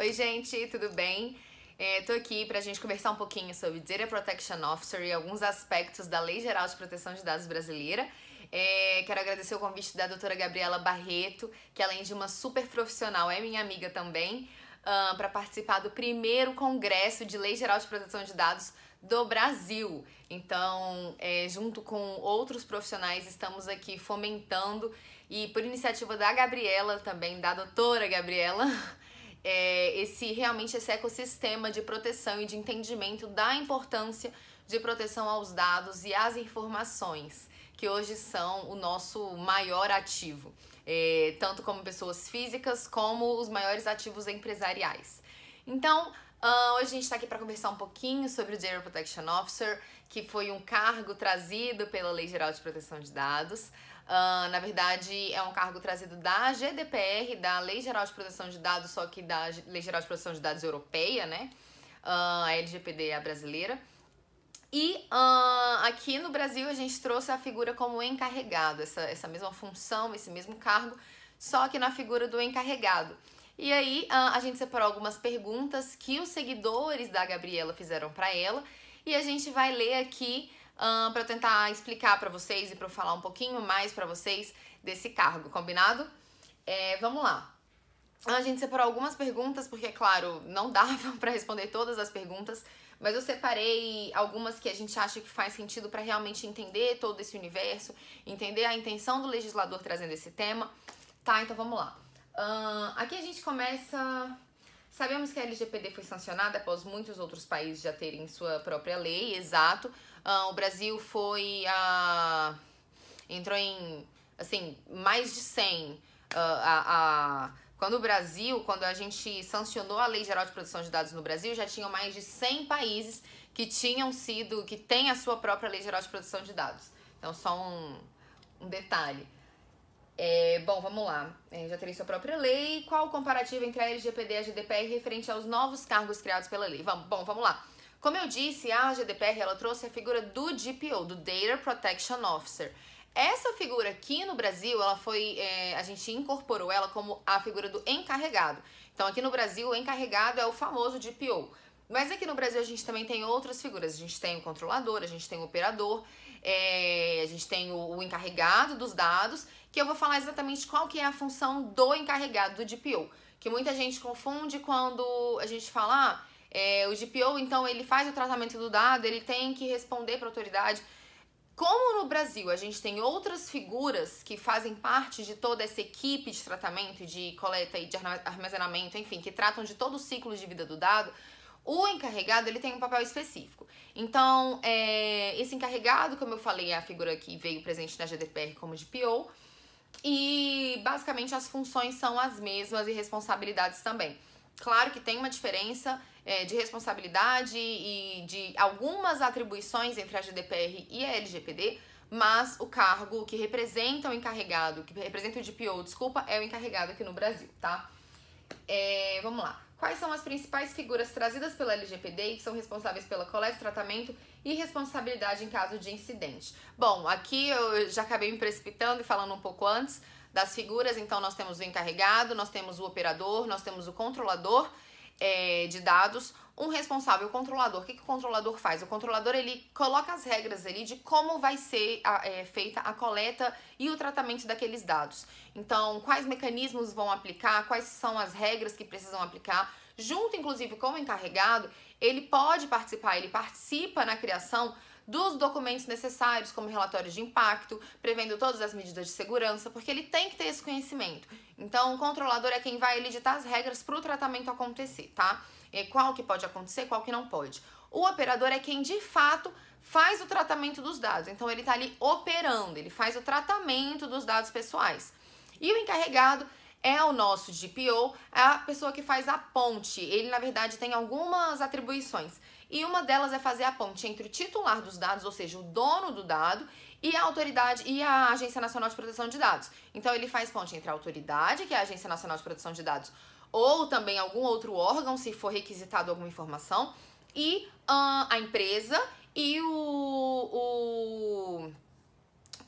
Oi, gente, tudo bem? Estou aqui para a gente conversar um pouquinho sobre Data Protection Officer e alguns aspectos da Lei Geral de Proteção de Dados brasileira. É, quero agradecer o convite da doutora Gabriela Barreto, que além de uma super profissional, é minha amiga também, uh, para participar do primeiro Congresso de Lei Geral de Proteção de Dados do Brasil. Então, é, junto com outros profissionais, estamos aqui fomentando e por iniciativa da Gabriela também, da doutora Gabriela, é, esse realmente esse ecossistema de proteção e de entendimento da importância de proteção aos dados e às informações, que hoje são o nosso maior ativo, é, tanto como pessoas físicas como os maiores ativos empresariais. Então, Uh, hoje a gente está aqui para conversar um pouquinho sobre o Data Protection Officer, que foi um cargo trazido pela Lei Geral de Proteção de Dados. Uh, na verdade, é um cargo trazido da GDPR, da Lei Geral de Proteção de Dados, só que da Lei Geral de Proteção de Dados Europeia, né? Uh, a LGPD é a brasileira. E uh, aqui no Brasil a gente trouxe a figura como encarregado, essa, essa mesma função, esse mesmo cargo, só que na figura do encarregado. E aí a gente separou algumas perguntas que os seguidores da Gabriela fizeram para ela e a gente vai ler aqui uh, para tentar explicar para vocês e para falar um pouquinho mais para vocês desse cargo, combinado? É, vamos lá. A gente separou algumas perguntas porque, é claro, não dava para responder todas as perguntas, mas eu separei algumas que a gente acha que faz sentido para realmente entender todo esse universo, entender a intenção do legislador trazendo esse tema. Tá, então vamos lá. Uh, aqui a gente começa Sabemos que a LGPD foi sancionada após muitos outros países já terem sua própria lei, exato. Uh, o Brasil foi a. entrou em. assim, mais de 100. Uh, a, a, quando o Brasil, quando a gente sancionou a Lei Geral de Proteção de Dados no Brasil, já tinham mais de 100 países que tinham sido. que têm a sua própria Lei Geral de Proteção de Dados. Então, só um, um detalhe. É, bom, vamos lá. É, já terei sua própria lei. Qual o comparativo entre a LGPD e a GDPR referente aos novos cargos criados pela lei? Vamos, bom, vamos lá. Como eu disse, a GDPR ela trouxe a figura do DPO, do Data Protection Officer. Essa figura aqui no Brasil, ela foi, é, a gente incorporou ela como a figura do encarregado. Então aqui no Brasil, o encarregado é o famoso DPO. Mas aqui no Brasil a gente também tem outras figuras. A gente tem o controlador, a gente tem o operador, é, a gente tem o, o encarregado dos dados que eu vou falar exatamente qual que é a função do encarregado do DPO, que muita gente confunde quando a gente fala, ah, é, o DPO, então, ele faz o tratamento do dado, ele tem que responder para a autoridade. Como no Brasil a gente tem outras figuras que fazem parte de toda essa equipe de tratamento, de coleta e de armazenamento, enfim, que tratam de todo o ciclo de vida do dado, o encarregado ele tem um papel específico. Então, é, esse encarregado, como eu falei, é a figura que veio presente na GDPR como DPO, e basicamente as funções são as mesmas e responsabilidades também. Claro que tem uma diferença é, de responsabilidade e de algumas atribuições entre a GDPR e a LGPD, mas o cargo que representa o encarregado, que representa o DPO, desculpa, é o encarregado aqui no Brasil, tá? É, vamos lá. Quais são as principais figuras trazidas pela LGPD que são responsáveis pela coleta, tratamento e responsabilidade em caso de incidente? Bom, aqui eu já acabei me precipitando e falando um pouco antes das figuras, então nós temos o encarregado, nós temos o operador, nós temos o controlador é, de dados, um responsável, o controlador. O que, que o controlador faz? O controlador ele coloca as regras ali de como vai ser a, é, feita a coleta e o tratamento daqueles dados. Então, quais mecanismos vão aplicar, quais são as regras que precisam aplicar, junto inclusive com o encarregado, ele pode participar, ele participa na criação dos documentos necessários, como relatórios de impacto, prevendo todas as medidas de segurança, porque ele tem que ter esse conhecimento. Então, o controlador é quem vai editar as regras para o tratamento acontecer, tá? E qual que pode acontecer, qual que não pode. O operador é quem de fato faz o tratamento dos dados. Então, ele está ali operando, ele faz o tratamento dos dados pessoais. E o encarregado é o nosso GPO, é a pessoa que faz a ponte. Ele, na verdade, tem algumas atribuições. E uma delas é fazer a ponte entre o titular dos dados, ou seja, o dono do dado, e a autoridade e a Agência Nacional de Proteção de Dados. Então ele faz ponte entre a autoridade, que é a Agência Nacional de Proteção de Dados, ou também algum outro órgão, se for requisitado alguma informação, e uh, a empresa e o, o,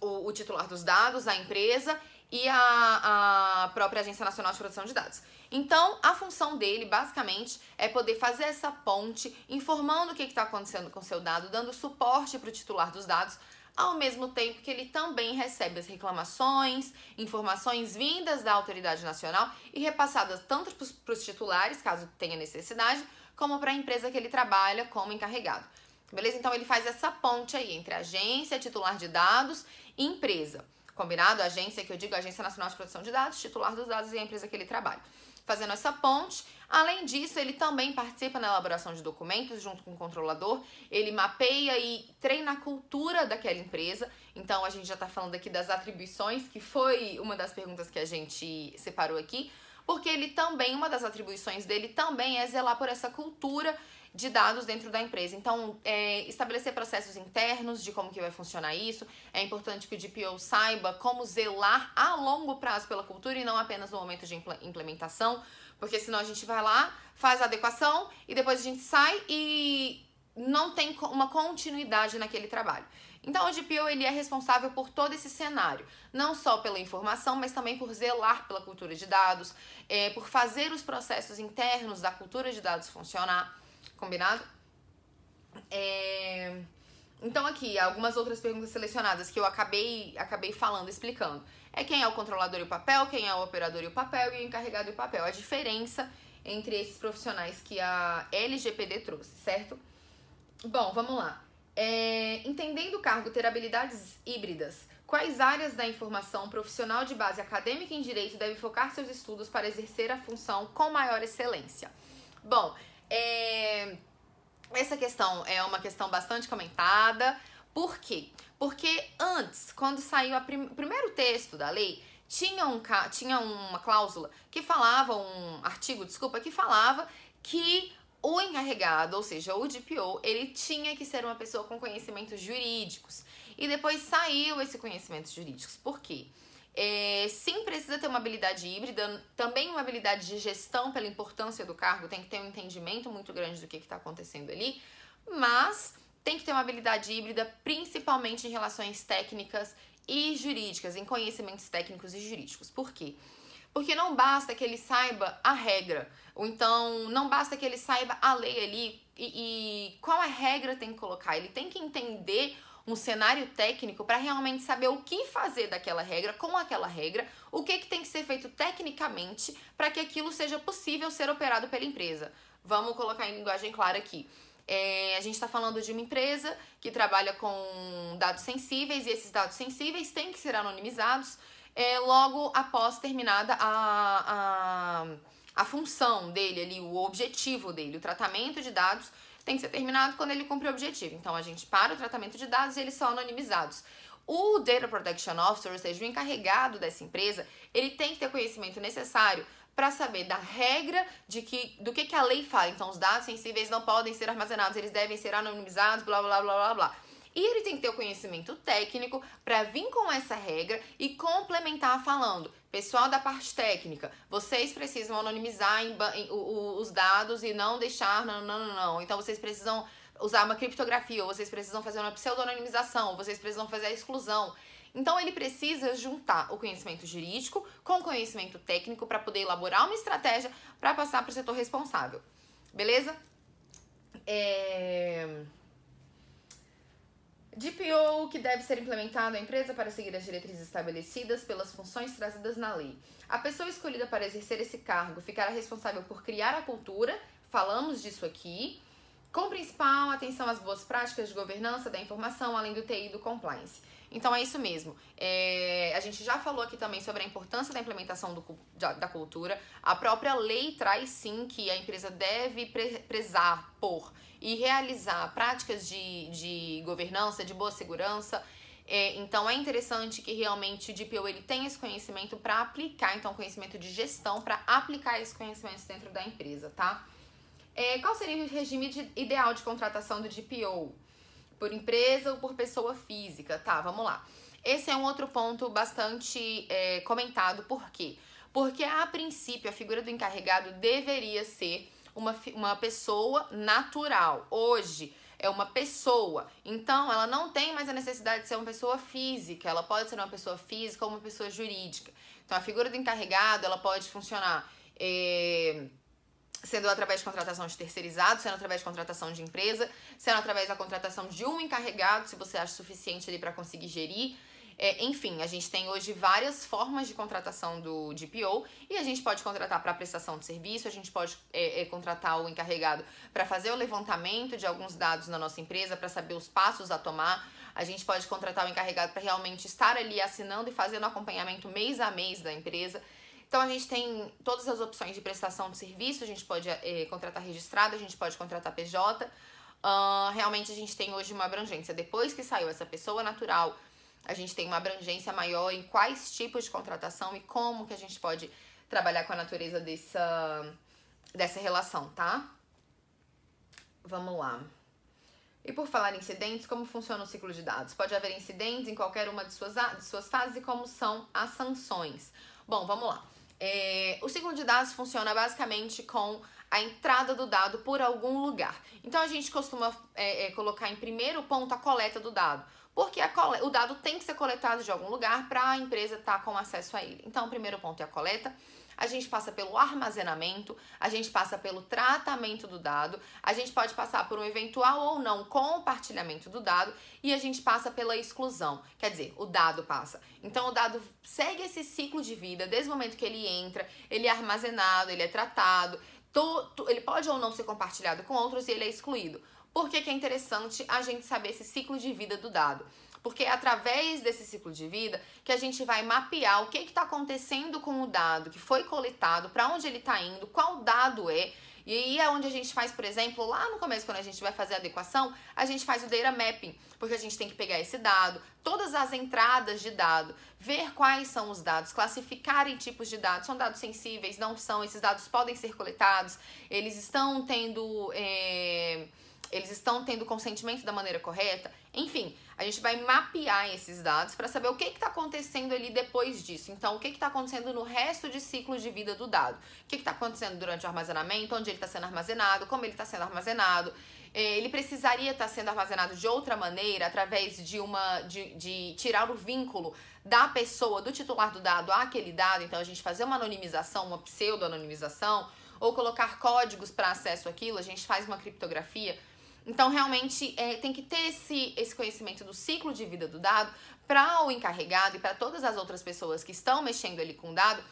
o, o titular dos dados, a empresa e a, a própria Agência Nacional de Proteção de Dados. Então, a função dele, basicamente, é poder fazer essa ponte, informando o que está acontecendo com o seu dado, dando suporte para o titular dos dados, ao mesmo tempo que ele também recebe as reclamações, informações vindas da autoridade nacional e repassadas tanto para os titulares, caso tenha necessidade, como para a empresa que ele trabalha como encarregado. Beleza? Então ele faz essa ponte aí entre agência, titular de dados e empresa. Combinado? Agência, que eu digo Agência Nacional de Proteção de Dados, titular dos dados e a empresa que ele trabalha. Fazendo essa ponte, Além disso, ele também participa na elaboração de documentos junto com o controlador. Ele mapeia e treina a cultura daquela empresa. Então, a gente já está falando aqui das atribuições, que foi uma das perguntas que a gente separou aqui. Porque ele também, uma das atribuições dele também é zelar por essa cultura de dados dentro da empresa. Então, é, estabelecer processos internos de como que vai funcionar isso. É importante que o DPO saiba como zelar a longo prazo pela cultura e não apenas no momento de implementação. Porque senão a gente vai lá, faz a adequação e depois a gente sai e não tem uma continuidade naquele trabalho. Então, o DPO ele é responsável por todo esse cenário, não só pela informação, mas também por zelar pela cultura de dados, é, por fazer os processos internos da cultura de dados funcionar, combinado? É... Então, aqui, algumas outras perguntas selecionadas que eu acabei, acabei falando, explicando é quem é o controlador e o papel, quem é o operador e o papel e o encarregado e o papel. A diferença entre esses profissionais que a LGPD trouxe, certo? Bom, vamos lá. É, entendendo o cargo ter habilidades híbridas, quais áreas da informação profissional de base acadêmica em direito deve focar seus estudos para exercer a função com maior excelência? Bom, é, essa questão é uma questão bastante comentada. Por quê? Porque antes, quando saiu prim o primeiro texto da lei, tinha, um, tinha uma cláusula que falava, um artigo, desculpa, que falava que o encarregado, ou seja, o DPO, ele tinha que ser uma pessoa com conhecimentos jurídicos. E depois saiu esse conhecimentos jurídicos. Por quê? É, sim, precisa ter uma habilidade híbrida, também uma habilidade de gestão pela importância do cargo, tem que ter um entendimento muito grande do que está acontecendo ali, mas tem que ter uma habilidade híbrida, principalmente em relações técnicas e jurídicas, em conhecimentos técnicos e jurídicos. Por quê? Porque não basta que ele saiba a regra, ou então não basta que ele saiba a lei ali e, e qual a regra tem que colocar. Ele tem que entender um cenário técnico para realmente saber o que fazer daquela regra, com aquela regra, o que, que tem que ser feito tecnicamente para que aquilo seja possível ser operado pela empresa. Vamos colocar em linguagem clara aqui. É, a gente está falando de uma empresa que trabalha com dados sensíveis e esses dados sensíveis têm que ser anonimizados é, logo após terminada a, a, a função dele ali, o objetivo dele. O tratamento de dados tem que ser terminado quando ele cumpre o objetivo. Então a gente para o tratamento de dados e eles são anonimizados. O Data Protection Officer, ou seja, o encarregado dessa empresa, ele tem que ter conhecimento necessário para saber da regra de que do que, que a lei fala. Então, os dados sensíveis não podem ser armazenados, eles devem ser anonimizados, blá blá blá blá blá. E ele tem que ter o conhecimento técnico para vir com essa regra e complementar falando. Pessoal da parte técnica, vocês precisam anonimizar em, em, o, os dados e não deixar. Não, não, não, não. Então vocês precisam usar uma criptografia, ou vocês precisam fazer uma pseudo-anonimização, ou vocês precisam fazer a exclusão. Então ele precisa juntar o conhecimento jurídico com o conhecimento técnico para poder elaborar uma estratégia para passar para o setor responsável. Beleza? É... DPO que deve ser implementado na empresa para seguir as diretrizes estabelecidas pelas funções trazidas na lei. A pessoa escolhida para exercer esse cargo ficará responsável por criar a cultura, falamos disso aqui, com principal atenção às boas práticas de governança da informação, além do TI e do compliance. Então é isso mesmo. É, a gente já falou aqui também sobre a importância da implementação do, da, cultura. A própria lei traz sim que a empresa deve pre, prezar por e realizar práticas de, de governança, de boa segurança. É, então é interessante que realmente o DPO ele tenha esse conhecimento para aplicar, então conhecimento de gestão para aplicar esses conhecimentos dentro da empresa, tá? É, qual seria o regime de, ideal de contratação do DPO? Por empresa ou por pessoa física. Tá, vamos lá. Esse é um outro ponto bastante é, comentado, por quê? Porque a princípio a figura do encarregado deveria ser uma, uma pessoa natural. Hoje, é uma pessoa. Então, ela não tem mais a necessidade de ser uma pessoa física, ela pode ser uma pessoa física ou uma pessoa jurídica. Então, a figura do encarregado, ela pode funcionar é, sendo através de contratação de terceirizado, sendo através de contratação de empresa, sendo através da contratação de um encarregado, se você acha suficiente ali para conseguir gerir. É, enfim, a gente tem hoje várias formas de contratação do DPO e a gente pode contratar para prestação de serviço, a gente pode é, é, contratar o encarregado para fazer o levantamento de alguns dados na nossa empresa, para saber os passos a tomar. A gente pode contratar o encarregado para realmente estar ali assinando e fazendo acompanhamento mês a mês da empresa. Então a gente tem todas as opções de prestação de serviço, a gente pode é, contratar registrado, a gente pode contratar PJ. Uh, realmente a gente tem hoje uma abrangência. Depois que saiu essa pessoa natural a gente tem uma abrangência maior em quais tipos de contratação e como que a gente pode trabalhar com a natureza dessa, dessa relação, tá? Vamos lá. E por falar em incidentes, como funciona o ciclo de dados? Pode haver incidentes em qualquer uma de suas, de suas fases e como são as sanções? Bom, vamos lá. É, o ciclo de dados funciona basicamente com a entrada do dado por algum lugar. Então a gente costuma é, é, colocar em primeiro ponto a coleta do dado porque o dado tem que ser coletado de algum lugar para a empresa estar tá com acesso a ele. Então, o primeiro ponto é a coleta. A gente passa pelo armazenamento, a gente passa pelo tratamento do dado, a gente pode passar por um eventual ou não compartilhamento do dado e a gente passa pela exclusão. Quer dizer, o dado passa. Então, o dado segue esse ciclo de vida desde o momento que ele entra, ele é armazenado, ele é tratado, ele pode ou não ser compartilhado com outros e ele é excluído. Por que, que é interessante a gente saber esse ciclo de vida do dado? Porque é através desse ciclo de vida que a gente vai mapear o que está acontecendo com o dado que foi coletado, para onde ele está indo, qual dado é. E aí é onde a gente faz, por exemplo, lá no começo, quando a gente vai fazer a adequação, a gente faz o data mapping, porque a gente tem que pegar esse dado, todas as entradas de dado, ver quais são os dados, classificar em tipos de dados. São dados sensíveis, não são, esses dados podem ser coletados, eles estão tendo. É eles estão tendo consentimento da maneira correta. Enfim, a gente vai mapear esses dados para saber o que está acontecendo ali depois disso. Então, o que está acontecendo no resto de ciclo de vida do dado? O que está acontecendo durante o armazenamento, onde ele está sendo armazenado, como ele está sendo armazenado. É, ele precisaria estar tá sendo armazenado de outra maneira, através de uma. de, de tirar o vínculo da pessoa, do titular do dado àquele dado. Então, a gente fazer uma anonimização, uma pseudo-anonimização, ou colocar códigos para acesso àquilo, a gente faz uma criptografia então, realmente, é, tem que ter esse, esse conhecimento do ciclo de vida do dado para o encarregado e para todas as outras pessoas que estão mexendo ali com o dado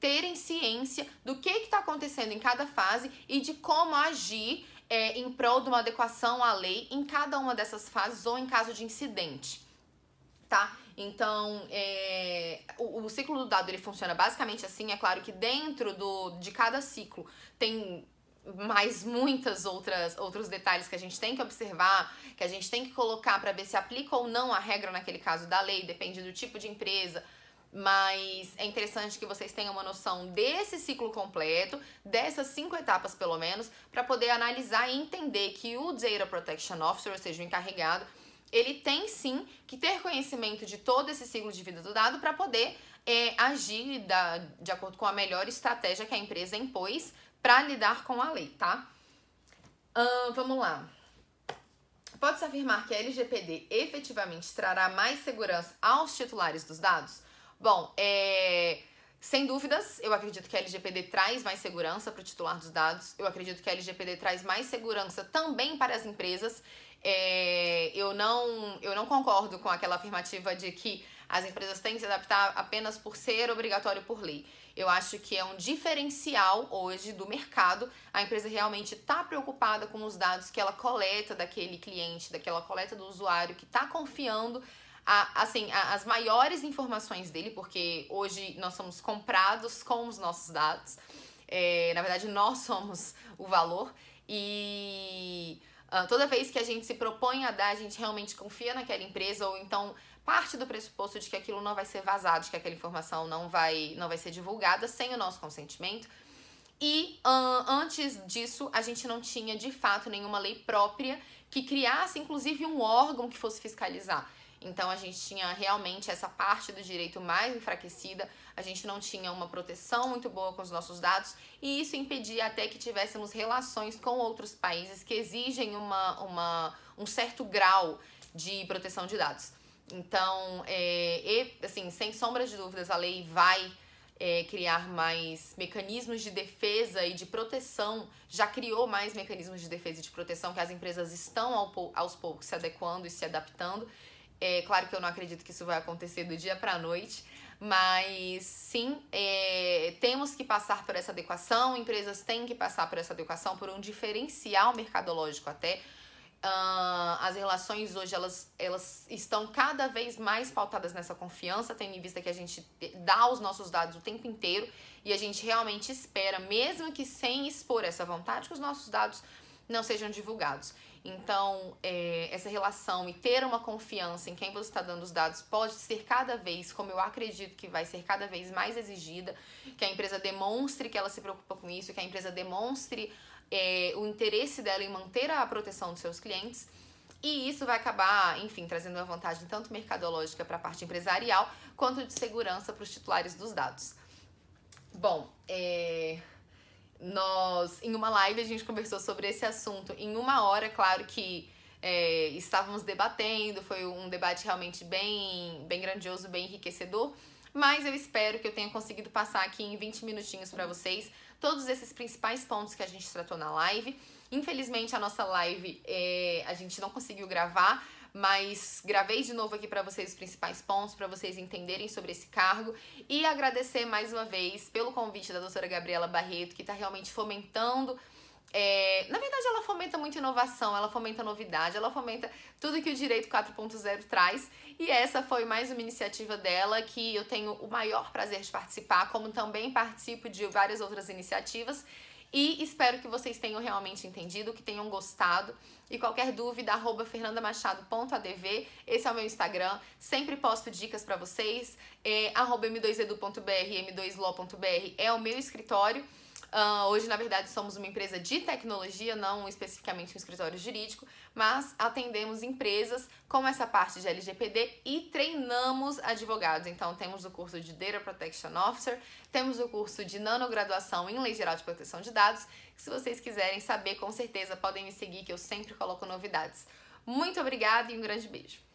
terem ciência do que está acontecendo em cada fase e de como agir é, em prol de uma adequação à lei em cada uma dessas fases ou em caso de incidente, tá? Então, é, o, o, ciclo do dado ele funciona basicamente assim. É claro que dentro do, de cada ciclo tem mais muitas outras outros detalhes que a gente tem que observar, que a gente tem que colocar para ver se aplica ou não a regra naquele caso da lei, depende do tipo de empresa. Mas é interessante que vocês tenham uma noção desse ciclo completo, dessas cinco etapas pelo menos, para poder analisar e entender que o Data Protection Officer, ou seja, o encarregado, ele tem sim que ter conhecimento de todo esse ciclo de vida do dado para poder é, agir da, de acordo com a melhor estratégia que a empresa impôs para lidar com a lei, tá? Vamos lá. Pode-se afirmar que a LGPD efetivamente trará mais segurança aos titulares dos dados? Bom, é, sem dúvidas, eu acredito que a LGPD traz mais segurança para o titular dos dados. Eu acredito que a LGPD traz mais segurança também para as empresas. É, eu, não, eu não concordo com aquela afirmativa de que as empresas têm que se adaptar apenas por ser obrigatório por lei. Eu acho que é um diferencial hoje do mercado. A empresa realmente está preocupada com os dados que ela coleta daquele cliente, daquela coleta do usuário que está confiando a, assim, a, as maiores informações dele, porque hoje nós somos comprados com os nossos dados. É, na verdade, nós somos o valor. E uh, toda vez que a gente se propõe a dar, a gente realmente confia naquela empresa, ou então parte do pressuposto de que aquilo não vai ser vazado, de que aquela informação não vai, não vai ser divulgada sem o nosso consentimento. E antes disso, a gente não tinha de fato nenhuma lei própria que criasse, inclusive, um órgão que fosse fiscalizar. Então a gente tinha realmente essa parte do direito mais enfraquecida, a gente não tinha uma proteção muito boa com os nossos dados e isso impedia até que tivéssemos relações com outros países que exigem uma, uma, um certo grau de proteção de dados. Então, é, e, assim, sem sombra de dúvidas, a lei vai é, criar mais mecanismos de defesa e de proteção, já criou mais mecanismos de defesa e de proteção que as empresas estão ao, aos poucos se adequando e se adaptando. É claro que eu não acredito que isso vai acontecer do dia para a noite, mas sim, é, temos que passar por essa adequação, empresas têm que passar por essa adequação, por um diferencial mercadológico até. Uh, as relações hoje elas, elas estão cada vez mais pautadas nessa confiança, tendo em vista que a gente dá os nossos dados o tempo inteiro e a gente realmente espera, mesmo que sem expor essa vontade, que os nossos dados não sejam divulgados. Então, é, essa relação e ter uma confiança em quem você está dando os dados pode ser cada vez, como eu acredito que vai ser cada vez mais exigida, que a empresa demonstre que ela se preocupa com isso, que a empresa demonstre é, o interesse dela em manter a proteção dos seus clientes. E isso vai acabar, enfim, trazendo uma vantagem tanto mercadológica para a parte empresarial, quanto de segurança para os titulares dos dados. Bom, é, nós, em uma live, a gente conversou sobre esse assunto. Em uma hora, claro que é, estávamos debatendo, foi um debate realmente bem, bem grandioso, bem enriquecedor. Mas eu espero que eu tenha conseguido passar aqui em 20 minutinhos para vocês todos esses principais pontos que a gente tratou na live. Infelizmente, a nossa live é, a gente não conseguiu gravar, mas gravei de novo aqui para vocês os principais pontos, para vocês entenderem sobre esse cargo e agradecer mais uma vez pelo convite da doutora Gabriela Barreto, que está realmente fomentando. É, na verdade, ela fomenta muita inovação, ela fomenta novidade, ela fomenta tudo que o Direito 4.0 traz. E essa foi mais uma iniciativa dela que eu tenho o maior prazer de participar, como também participo de várias outras iniciativas. E espero que vocês tenham realmente entendido, que tenham gostado. E qualquer dúvida, arroba fernandamachado.adv, esse é o meu Instagram. Sempre posto dicas para vocês. É, arroba m2edu.br, m2law.br é o meu escritório. Uh, hoje, na verdade, somos uma empresa de tecnologia, não especificamente um escritório jurídico, mas atendemos empresas com essa parte de LGPD e treinamos advogados. Então, temos o curso de Data Protection Officer, temos o curso de nanograduação em Lei Geral de Proteção de Dados. Se vocês quiserem saber, com certeza podem me seguir, que eu sempre coloco novidades. Muito obrigada e um grande beijo.